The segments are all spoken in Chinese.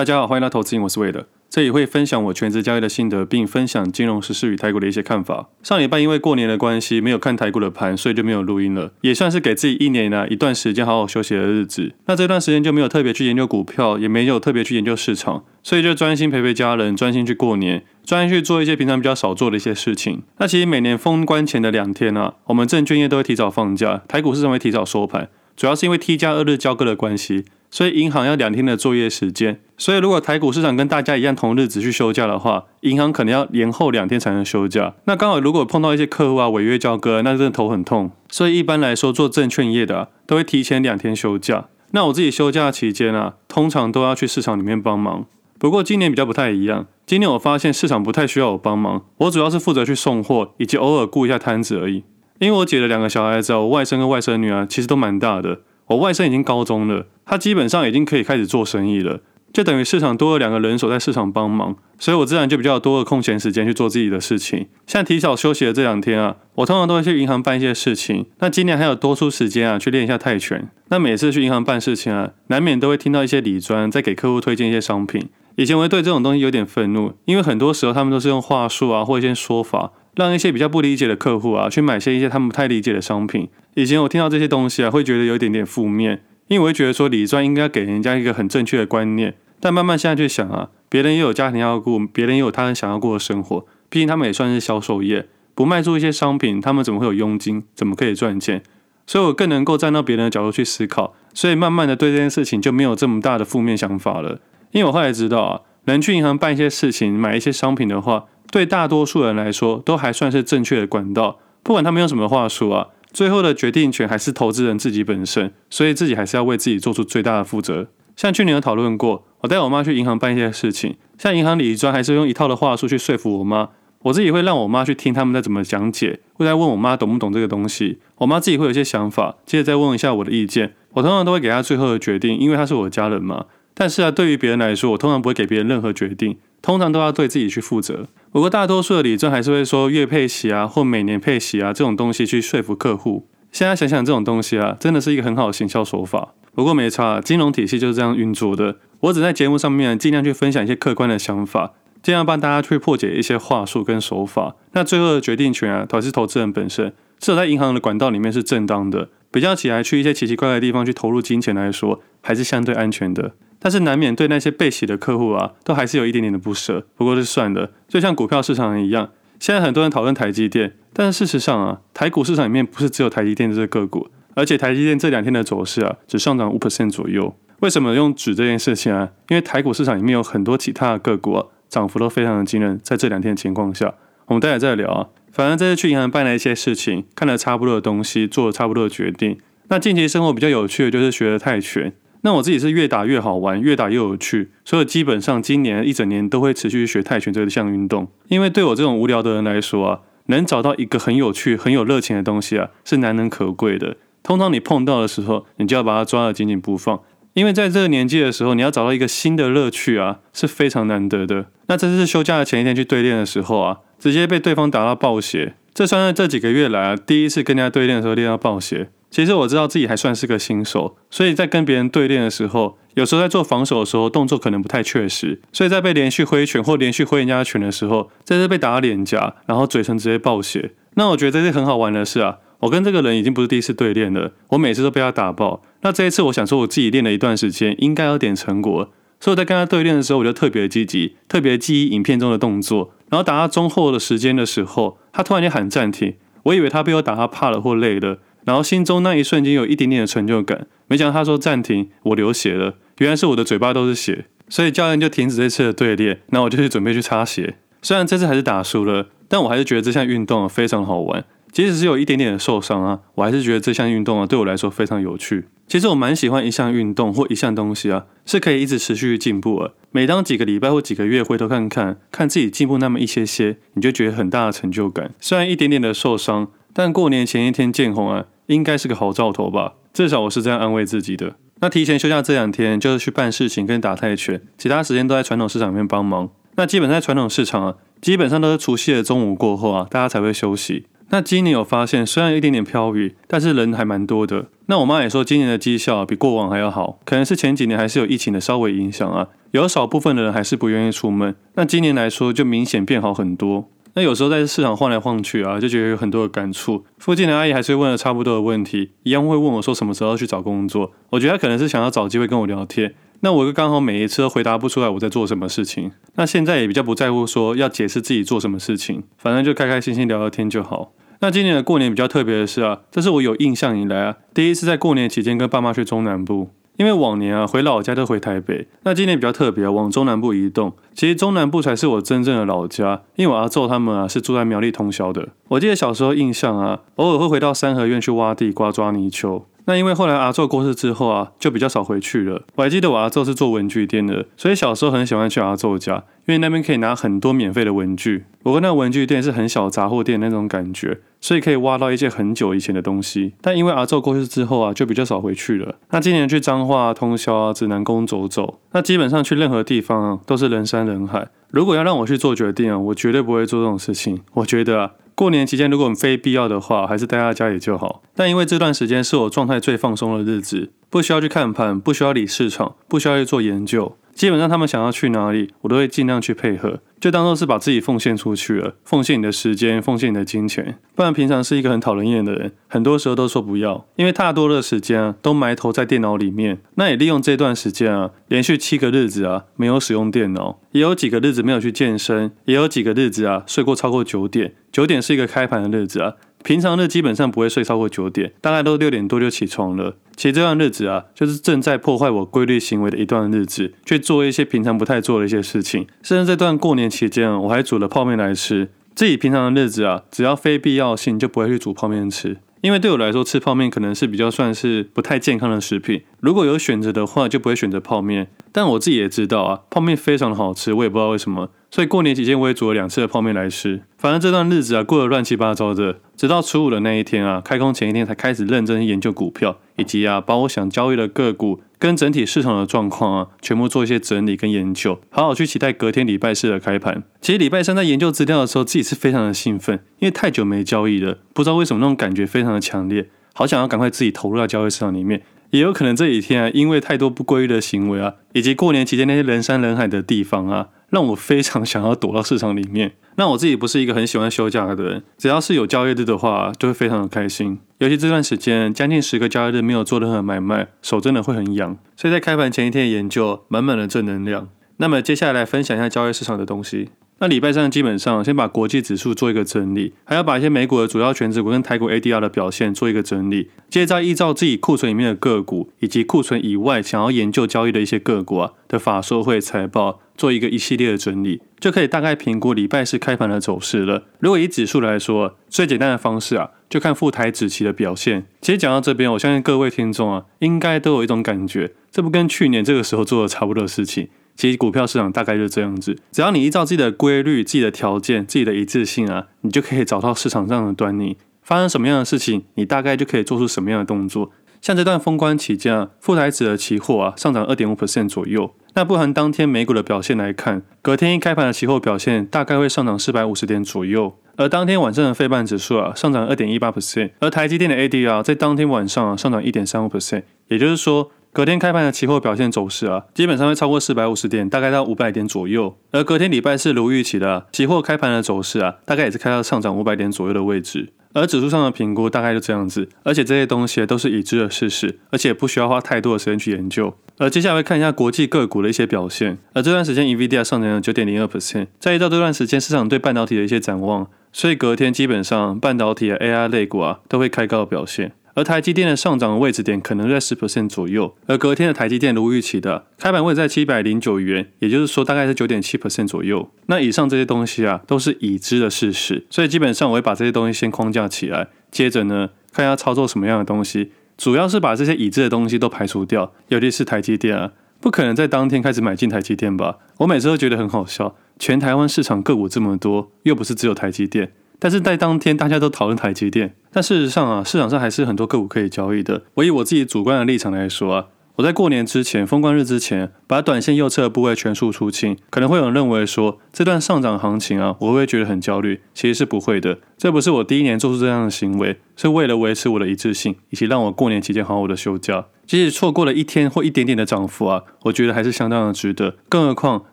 大家好，欢迎来到投资，我是魏德。这里会分享我全职交易的心得，并分享金融时事与台股的一些看法。上礼拜因为过年的关系，没有看台股的盘，所以就没有录音了，也算是给自己一年呢一段时间好好休息的日子。那这段时间就没有特别去研究股票，也没有特别去研究市场，所以就专心陪陪家人，专心去过年，专心去做一些平常比较少做的一些事情。那其实每年封关前的两天啊，我们证券业都会提早放假，台股市场会提早收盘，主要是因为 T 加二日交割的关系。所以银行要两天的作业时间，所以如果台股市场跟大家一样同日子去休假的话，银行可能要延后两天才能休假。那刚好如果碰到一些客户啊违约交割，那真的头很痛。所以一般来说做证券业的，都会提前两天休假。那我自己休假期间啊，通常都要去市场里面帮忙。不过今年比较不太一样，今年我发现市场不太需要我帮忙，我主要是负责去送货以及偶尔顾一下摊子而已。因为我姐的两个小孩子啊，我外甥跟外甥女啊，其实都蛮大的。我外甥已经高中了，他基本上已经可以开始做生意了，就等于市场多了两个人手在市场帮忙，所以我自然就比较多的空闲时间去做自己的事情。像提早休息的这两天啊，我通常都会去银行办一些事情。那今年还有多出时间啊，去练一下泰拳。那每次去银行办事情啊，难免都会听到一些理专在给客户推荐一些商品。以前我会对这种东西有点愤怒，因为很多时候他们都是用话术啊或一些说法。让一些比较不理解的客户啊，去买些一些他们不太理解的商品。以前我听到这些东西啊，会觉得有一点点负面，因为我会觉得说理专应该给人家一个很正确的观念。但慢慢现在去想啊，别人也有家庭要顾，别人也有他人想要过的生活。毕竟他们也算是销售业，不卖出一些商品，他们怎么会有佣金？怎么可以赚钱？所以我更能够站到别人的角度去思考。所以慢慢的对这件事情就没有这么大的负面想法了。因为我后来知道啊，能去银行办一些事情，买一些商品的话。对大多数人来说，都还算是正确的管道。不管他们用什么话术啊，最后的决定权还是投资人自己本身，所以自己还是要为自己做出最大的负责。像去年有讨论过，我带我妈去银行办一些事情，像银行理专还是用一套的话术去说服我妈。我自己会让我妈去听他们在怎么讲解，会再问我妈懂不懂这个东西。我妈自己会有一些想法，接着再问一下我的意见。我通常都会给她最后的决定，因为她是我的家人嘛。但是啊，对于别人来说，我通常不会给别人任何决定。通常都要对自己去负责。不过大多数的理专还是会说月配息啊，或每年配息啊这种东西去说服客户。现在想想这种东西啊，真的是一个很好的行销手法。不过没差，金融体系就是这样运作的。我只在节目上面尽量去分享一些客观的想法，尽量帮大家去破解一些话术跟手法。那最后的决定权啊，还是投资人本身。至少在银行的管道里面是正当的。比较起来，去一些奇奇怪怪的地方去投入金钱来说，还是相对安全的。但是难免对那些被洗的客户啊，都还是有一点点的不舍。不过就算了，就像股票市场一样，现在很多人讨论台积电，但是事实上啊，台股市场里面不是只有台积电这个个股，而且台积电这两天的走势啊，只上涨五 percent 左右。为什么用指这件事情啊？因为台股市场里面有很多其他的个股啊，涨幅都非常的惊人。在这两天的情况下，我们待会再聊啊。反正这次去银行办了一些事情，看了差不多的东西，做了差不多的决定。那近期生活比较有趣的就是学了泰拳。那我自己是越打越好玩，越打越有趣，所以基本上今年一整年都会持续学泰拳这项运动。因为对我这种无聊的人来说啊，能找到一个很有趣、很有热情的东西啊，是难能可贵的。通常你碰到的时候，你就要把它抓得紧紧不放，因为在这个年纪的时候，你要找到一个新的乐趣啊，是非常难得的。那这次休假的前一天去对练的时候啊，直接被对方打到爆血，这算是这几个月来啊第一次跟人家对练的时候练到爆血。其实我知道自己还算是个新手，所以在跟别人对练的时候，有时候在做防守的时候，动作可能不太确实，所以在被连续挥拳或连续挥人家拳的时候，在这被打到脸颊，然后嘴唇直接爆血。那我觉得这是很好玩的事啊，我跟这个人已经不是第一次对练了，我每次都被他打爆。那这一次我想说我自己练了一段时间，应该有点成果，所以我在跟他对练的时候，我就特别积极，特别记忆影片中的动作，然后打到中后的时间的时候，他突然间喊暂停，我以为他被我打他怕了或累了。然后心中那一瞬间有一点点的成就感，没想到他说暂停，我流血了，原来是我的嘴巴都是血，所以教练就停止这次的队列，那我就去准备去擦血。虽然这次还是打输了，但我还是觉得这项运动非常好玩，即使是有一点点的受伤啊，我还是觉得这项运动啊对我来说非常有趣。其实我蛮喜欢一项运动或一项东西啊，是可以一直持续进步的。每当几个礼拜或几个月回头看看，看自己进步那么一些些，你就觉得很大的成就感。虽然一点点的受伤。但过年前一天见红啊，应该是个好兆头吧？至少我是这样安慰自己的。那提前休假这两天，就是去办事情跟打泰拳，其他时间都在传统市场里面帮忙。那基本在传统市场啊，基本上都是除夕的中午过后啊，大家才会休息。那今年有发现，虽然有一点点飘雨，但是人还蛮多的。那我妈也说，今年的绩效比过往还要好，可能是前几年还是有疫情的稍微影响啊，有少部分的人还是不愿意出门。那今年来说，就明显变好很多。那有时候在市场晃来晃去啊，就觉得有很多的感触。附近的阿姨还是会问了差不多的问题，一样会问我说什么时候要去找工作。我觉得她可能是想要找机会跟我聊天。那我刚好每一次都回答不出来我在做什么事情。那现在也比较不在乎说要解释自己做什么事情，反正就开开心心聊聊天就好。那今年的过年比较特别的是啊，这是我有印象以来啊第一次在过年期间跟爸妈去中南部。因为往年啊回老家都回台北，那今年比较特别啊，往中南部移动。其实中南部才是我真正的老家，因为我阿昼他们啊是住在苗栗通宵的。我记得小时候印象啊，偶尔会回到三合院去挖地瓜、抓泥鳅。那因为后来阿宙过世之后啊，就比较少回去了。我还记得我阿宙是做文具店的，所以小时候很喜欢去阿宙家，因为那边可以拿很多免费的文具。不过那文具店是很小杂货店那种感觉。所以可以挖到一些很久以前的东西，但因为阿宙过世之后啊，就比较少回去了。那今年去彰化、通宵啊、指南宫走走，那基本上去任何地方啊，都是人山人海。如果要让我去做决定啊，我绝对不会做这种事情。我觉得啊，过年期间如果非必要的话，还是待在家里就好。但因为这段时间是我状态最放松的日子，不需要去看盘，不需要理市场，不需要去做研究。基本上他们想要去哪里，我都会尽量去配合，就当做是把自己奉献出去了，奉献你的时间，奉献你的金钱。不然平常是一个很讨人厌的人，很多时候都说不要，因为大多的时间啊都埋头在电脑里面。那也利用这段时间啊，连续七个日子啊没有使用电脑，也有几个日子没有去健身，也有几个日子啊睡过超过九点。九点是一个开盘的日子啊。平常日基本上不会睡超过九点，大概都六点多就起床了。其实这段日子啊，就是正在破坏我规律行为的一段日子，去做一些平常不太做的一些事情。甚至这段过年期间，我还煮了泡面来吃。自己平常的日子啊，只要非必要性就不会去煮泡面吃。因为对我来说，吃泡面可能是比较算是不太健康的食品。如果有选择的话，就不会选择泡面。但我自己也知道啊，泡面非常的好吃，我也不知道为什么。所以过年期间我也煮了两次的泡面来吃。反正这段日子啊，过得乱七八糟的。直到初五的那一天啊，开工前一天才开始认真研究股票，以及啊，把我想交易的个股跟整体市场的状况啊，全部做一些整理跟研究，好好去期待隔天礼拜四的开盘。其实礼拜三在研究资料的时候，自己是非常的兴奋，因为太久没交易了，不知道为什么那种感觉非常的强烈，好想要赶快自己投入到交易市场里面。也有可能这几天啊，因为太多不规律的行为啊，以及过年期间那些人山人海的地方啊。让我非常想要躲到市场里面。那我自己不是一个很喜欢休假的人，只要是有交易日的话，就会非常的开心。尤其这段时间将近十个交易日没有做任何买卖，手真的会很痒。所以在开盘前一天研究，满满的正能量。那么接下来来分享一下交易市场的东西。那礼拜三基本上先把国际指数做一个整理，还要把一些美股的主要权值股跟台股 ADR 的表现做一个整理，接着再依照自己库存里面的个股以及库存以外想要研究交易的一些个股啊的法说会财报做一个一系列的整理，就可以大概评估礼拜四开盘的走势了。如果以指数来说，最简单的方式啊，就看富台指期的表现。其实讲到这边，我相信各位听众啊，应该都有一种感觉，这不跟去年这个时候做的差不多的事情。其实股票市场大概就是这样子，只要你依照自己的规律、自己的条件、自己的一致性啊，你就可以找到市场上的端倪。发生什么样的事情，你大概就可以做出什么样的动作。像这段封关期间啊，富台指的期货啊上涨二点五 percent 左右。那不含当天美股的表现来看，隔天一开盘的期货表现大概会上涨四百五十点左右。而当天晚上的费半指数啊上涨二点一八 percent，而台积电的 ADR 在当天晚上啊上涨一点三五 percent，也就是说。隔天开盘的期货表现走势啊，基本上会超过四百五十点，大概到五百点左右。而隔天礼拜四如预期的期货开盘的走势啊，大概也是开到上涨五百点左右的位置。而指数上的评估大概就这样子，而且这些东西都是已知的事实，而且不需要花太多的时间去研究。而接下来看一下国际个股的一些表现。而这段时间 NVIDIA 上涨了九点零二 percent，再依照这段时间市场对半导体的一些展望，所以隔天基本上半导体 AI 类股啊都会开高的表现。而台积电的上涨的位置点可能在十 percent 左右，而隔天的台积电如预期的开盘位在七百零九元，也就是说大概是九点七 percent 左右。那以上这些东西啊，都是已知的事实，所以基本上我会把这些东西先框架起来，接着呢看要操作什么样的东西，主要是把这些已知的东西都排除掉，尤其是台积电啊，不可能在当天开始买进台积电吧？我每次都觉得很好笑，全台湾市场个股这么多，又不是只有台积电。但是在当天，大家都讨论台积电，但事实上啊，市场上还是很多个股可以交易的。我以我自己主观的立场来说啊，我在过年之前封关日之前，把短线右侧的部位全数出清，可能会有人认为说这段上涨行情啊，我会觉得很焦虑？其实是不会的。这不是我第一年做出这样的行为，是为了维持我的一致性，以及让我过年期间好好的休假。即使错过了一天或一点点的涨幅啊，我觉得还是相当的值得。更何况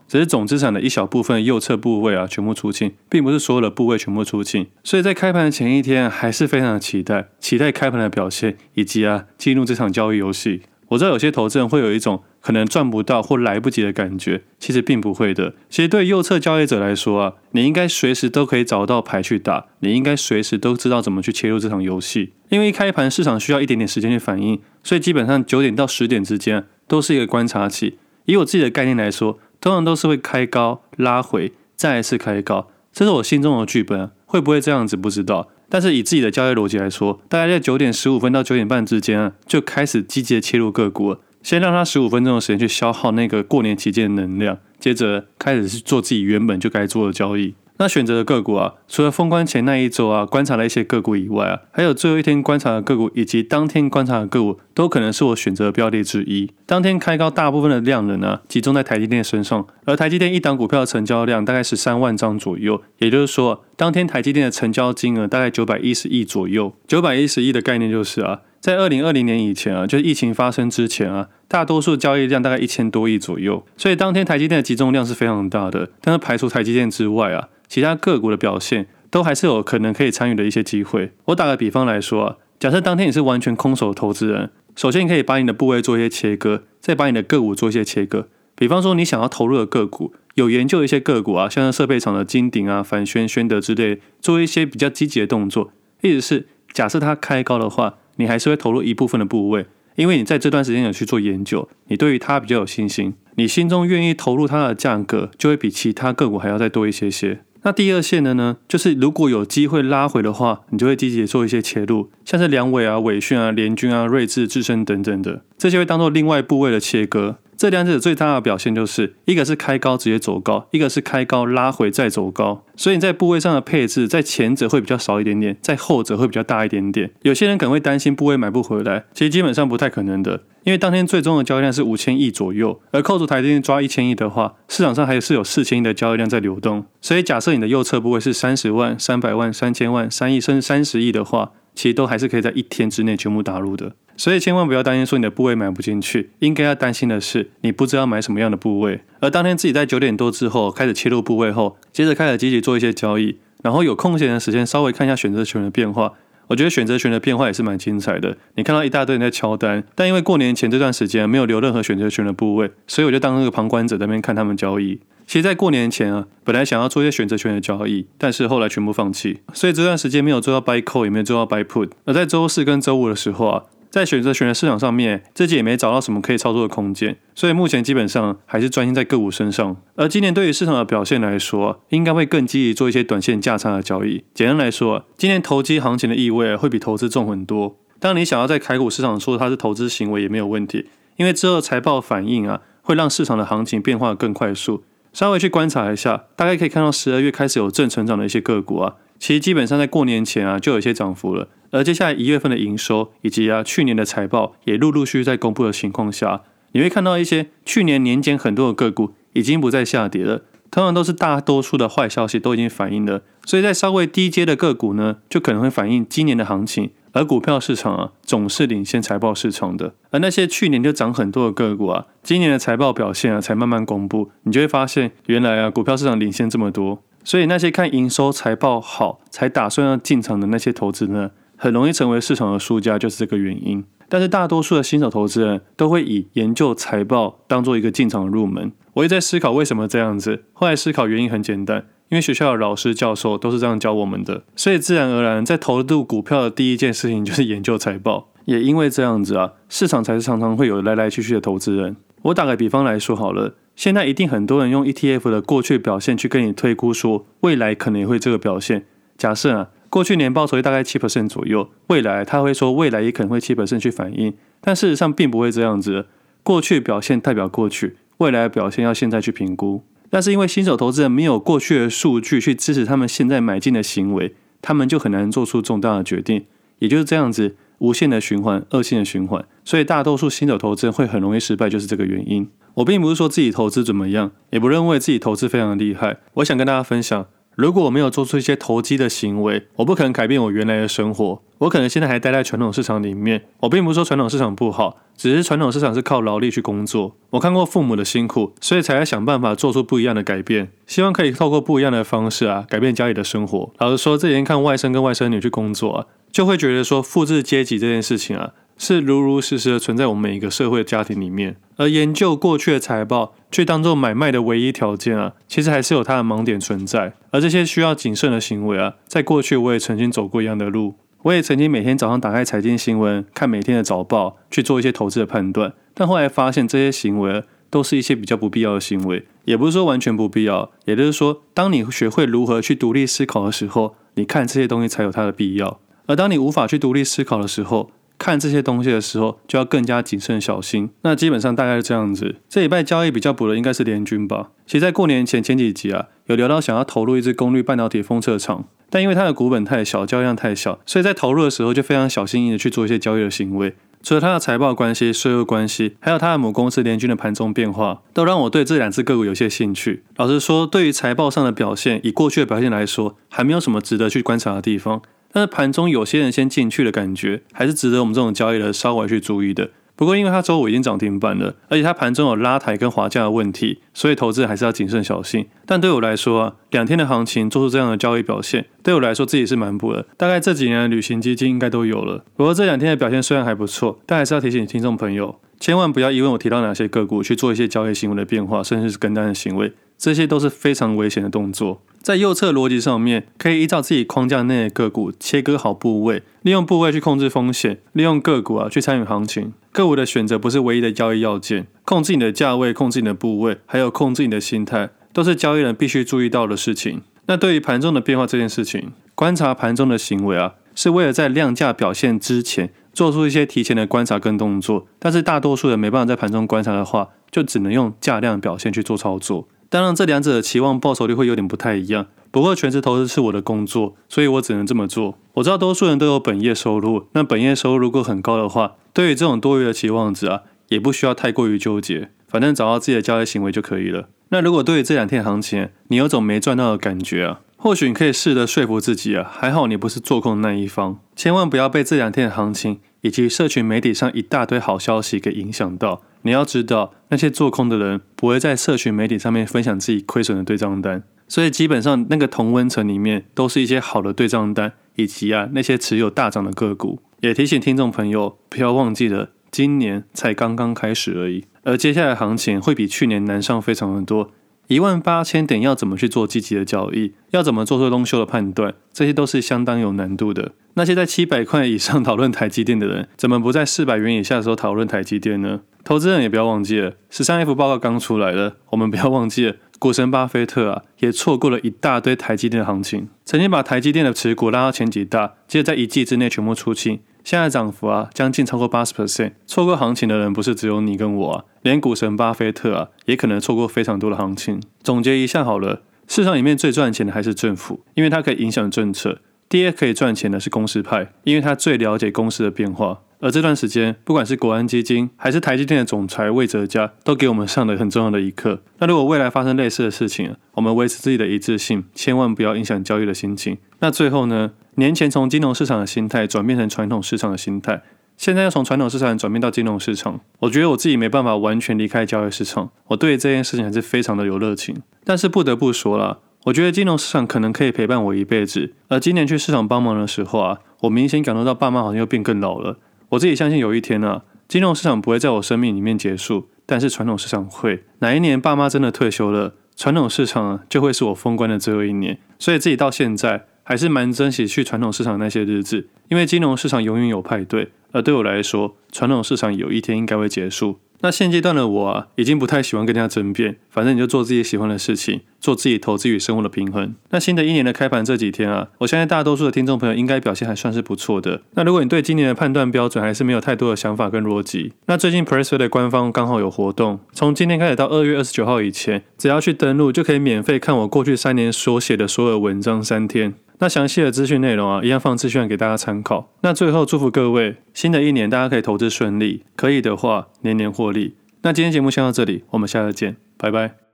只是总资产的一小部分右侧部位啊，全部出清，并不是所有的部位全部出清。所以在开盘的前一天，还是非常的期待，期待开盘的表现，以及啊进入这场交易游戏。我知道有些投资人会有一种可能赚不到或来不及的感觉，其实并不会的。其实对右侧交易者来说啊，你应该随时都可以找到牌去打，你应该随时都知道怎么去切入这场游戏。因为一开盘市场需要一点点时间去反应，所以基本上九点到十点之间都是一个观察期。以我自己的概念来说，通常都是会开高拉回，再一次开高，这是我心中的剧本。会不会这样子不知道。但是以自己的交易逻辑来说，大概在九点十五分到九点半之间啊，就开始积极的切入个股了。先让他十五分钟的时间去消耗那个过年期间的能量，接着开始去做自己原本就该做的交易。那选择的个股啊，除了封关前那一周啊观察了一些个股以外啊，还有最后一天观察的个股以及当天观察的个股，都可能是我选择的标的之一。当天开高，大部分的量能呢集中在台积电身上，而台积电一档股票的成交量大概十三万张左右，也就是说，当天台积电的成交金额大概九百一十亿左右。九百一十亿的概念就是啊，在二零二零年以前啊，就是疫情发生之前啊，大多数交易量大概一千多亿左右，所以当天台积电的集中量是非常大的。但是排除台积电之外啊。其他个股的表现都还是有可能可以参与的一些机会。我打个比方来说啊，假设当天你是完全空手投资人，首先你可以把你的部位做一些切割，再把你的个股做一些切割。比方说你想要投入的个股，有研究一些个股啊，像是设备厂的金鼎啊、凡轩、宣德之类，做一些比较积极的动作。意思是，假设它开高的话，你还是会投入一部分的部位，因为你在这段时间有去做研究，你对于它比较有信心，你心中愿意投入它的价格，就会比其他个股还要再多一些些。那第二线的呢，就是如果有机会拉回的话，你就会积极做一些切入，像是梁伟啊、伟讯啊、联军啊、睿智、智胜等等的，这些会当做另外部位的切割。这两者最大的表现就是，一个是开高直接走高，一个是开高拉回再走高。所以你在部位上的配置，在前者会比较少一点点，在后者会比较大一点点。有些人可能会担心部位买不回来，其实基本上不太可能的，因为当天最终的交易量是五千亿左右，而扣除台积电抓一千亿的话，市场上还是有四千亿的交易量在流动。所以假设你的右侧部位是三十万、三百万、三千万、三亿甚至三十亿的话，其实都还是可以在一天之内全部打入的。所以千万不要担心说你的部位买不进去，应该要担心的是你不知道买什么样的部位。而当天自己在九点多之后开始切入部位后，接着开始积极做一些交易，然后有空闲的时间稍微看一下选择权的变化。我觉得选择权的变化也是蛮精彩的。你看到一大堆人在敲单，但因为过年前这段时间没有留任何选择权的部位，所以我就当那个旁观者在那边看他们交易。其实，在过年前啊，本来想要做一些选择权的交易，但是后来全部放弃，所以这段时间没有做到 buy call，也没有做到 buy put。而在周四跟周五的时候啊。在选择权的市场上面，自己也没找到什么可以操作的空间，所以目前基本上还是专心在个股身上。而今年对于市场的表现来说，应该会更积极做一些短线价差的交易。简单来说，今年投机行情的意味会比投资重很多。当你想要在开股市场说它是投资行为也没有问题，因为之后财报反应啊，会让市场的行情变化更快速。稍微去观察一下，大概可以看到十二月开始有正成长的一些个股啊。其实基本上在过年前啊，就有一些涨幅了。而接下来一月份的营收以及啊去年的财报也陆陆续续在公布的情况下，你会看到一些去年年检很多的个股已经不再下跌了。通常都是大多数的坏消息都已经反映了，所以在稍微低阶的个股呢，就可能会反映今年的行情。而股票市场啊，总是领先财报市场的。而那些去年就涨很多的个股啊，今年的财报表现啊才慢慢公布，你就会发现原来啊股票市场领先这么多。所以那些看营收财报好才打算要进场的那些投资呢，很容易成为市场的输家，就是这个原因。但是大多数的新手投资人都会以研究财报当做一个进场的入门。我也在思考为什么这样子，后来思考原因很简单，因为学校的老师教授都是这样教我们的，所以自然而然在投入股票的第一件事情就是研究财报。也因为这样子啊，市场才是常常会有来来去去的投资人。我打个比方来说好了。现在一定很多人用 ETF 的过去表现去跟你推估说未来可能也会这个表现。假设啊，过去年报酬率大概七 percent 左右，未来他会说未来也可能会七 percent 去反映，但事实上并不会这样子。过去表现代表过去，未来表现要现在去评估。但是因为新手投资人没有过去的数据去支持他们现在买进的行为，他们就很难做出重大的决定。也就是这样子，无限的循环，恶性的循环。所以大多数新手投资人会很容易失败，就是这个原因。我并不是说自己投资怎么样，也不认为自己投资非常的厉害。我想跟大家分享。如果我没有做出一些投机的行为，我不可能改变我原来的生活。我可能现在还待在传统市场里面。我并不是说传统市场不好，只是传统市场是靠劳力去工作。我看过父母的辛苦，所以才在想办法做出不一样的改变，希望可以透过不一样的方式啊，改变家里的生活。老实说，这几天看外甥跟外甥女去工作啊，就会觉得说复制阶级这件事情啊。是如如实实的存在我们每一个社会家庭里面，而研究过去的财报，却当做买卖的唯一条件啊，其实还是有它的盲点存在。而这些需要谨慎的行为啊，在过去我也曾经走过一样的路，我也曾经每天早上打开财经新闻，看每天的早报，去做一些投资的判断。但后来发现这些行为都是一些比较不必要的行为，也不是说完全不必要，也就是说，当你学会如何去独立思考的时候，你看这些东西才有它的必要。而当你无法去独立思考的时候，看这些东西的时候，就要更加谨慎小心。那基本上大概是这样子。这礼拜交易比较补的应该是联军吧。其实，在过年前前几集啊，有聊到想要投入一支功率半导体封测厂，但因为它的股本太小，交易量太小，所以在投入的时候就非常小心翼翼的去做一些交易的行为。除了它的财报关系、税务关系，还有它的母公司联军的盘中变化，都让我对这两只个股有些兴趣。老实说，对于财报上的表现，以过去的表现来说，还没有什么值得去观察的地方。但是盘中有些人先进去的感觉，还是值得我们这种交易的稍微去注意的。不过因为它周五已经涨停板了，而且它盘中有拉抬跟滑价的问题，所以投资人还是要谨慎小心。但对我来说啊，两天的行情做出这样的交易表现，对我来说自己是蛮补的。大概这几年的旅行基金应该都有了。不过这两天的表现虽然还不错，但还是要提醒听众朋友，千万不要因为我提到哪些个股去做一些交易行为的变化，甚至是跟单的行为，这些都是非常危险的动作。在右侧逻辑上面，可以依照自己框架内的个股切割好部位，利用部位去控制风险，利用个股啊去参与行情。个股的选择不是唯一的交易要件，控制你的价位，控制你的部位，还有控制你的心态，都是交易人必须注意到的事情。那对于盘中的变化这件事情，观察盘中的行为啊，是为了在量价表现之前做出一些提前的观察跟动作。但是大多数人没办法在盘中观察的话，就只能用价量表现去做操作。当然，这两者的期望报酬率会有点不太一样。不过，全职投资是我的工作，所以我只能这么做。我知道多数人都有本业收入，那本业收入如果很高的话，对于这种多余的期望值啊，也不需要太过于纠结。反正找到自己的交易行为就可以了。那如果对于这两天行情，你有种没赚到的感觉啊，或许你可以试着说服自己啊，还好你不是做空的那一方，千万不要被这两天的行情以及社群媒体上一大堆好消息给影响到。你要知道，那些做空的人不会在社群媒体上面分享自己亏损的对账单，所以基本上那个同温层里面都是一些好的对账单，以及啊那些持有大涨的个股。也提醒听众朋友，不要忘记了，今年才刚刚开始而已，而接下来行情会比去年难上非常的多。一万八千点要怎么去做积极的交易？要怎么做出 long short 的判断？这些都是相当有难度的。那些在七百块以上讨论台积电的人，怎么不在四百元以下的时候讨论台积电呢？投资人也不要忘记了，十三 F 报告刚出来了，我们不要忘记了，股神巴菲特啊，也错过了一大堆台积电的行情，曾经把台积电的持股拉到前几大，接着在一季之内全部出清。现在涨幅啊，将近超过八十 percent。错过行情的人不是只有你跟我啊，连股神巴菲特啊，也可能错过非常多的行情。总结一下好了，市场里面最赚钱的还是政府，因为它可以影响政策；第二可以赚钱的是公司派，因为它最了解公司的变化。而这段时间，不管是国安基金还是台积电的总裁魏哲家，都给我们上了很重要的一课。那如果未来发生类似的事情，我们维持自己的一致性，千万不要影响交易的心情。那最后呢？年前从金融市场的心态转变成传统市场的心态，现在要从传统市场转变到金融市场，我觉得我自己没办法完全离开交易市场。我对这件事情还是非常的有热情，但是不得不说啦，我觉得金融市场可能可以陪伴我一辈子。而今年去市场帮忙的时候啊，我明显感受到爸妈好像又变更老了。我自己相信有一天啊，金融市场不会在我生命里面结束，但是传统市场会。哪一年爸妈真的退休了，传统市场就会是我封关的最后一年。所以自己到现在。还是蛮珍惜去传统市场那些日子，因为金融市场永远有派对，而对我来说，传统市场有一天应该会结束。那现阶段的我啊，已经不太喜欢跟人家争辩，反正你就做自己喜欢的事情，做自己投资与生活的平衡。那新的一年的开盘这几天啊，我相信大多数的听众朋友应该表现还算是不错的。那如果你对今年的判断标准还是没有太多的想法跟逻辑，那最近 Pressway 的官方刚好有活动，从今天开始到二月二十九号以前，只要去登录就可以免费看我过去三年所写的所有文章三天。那详细的资讯内容啊，一样放资讯给大家参考。那最后祝福各位，新的一年大家可以投资顺利，可以的话年年获利。那今天节目先到这里，我们下次见，拜拜。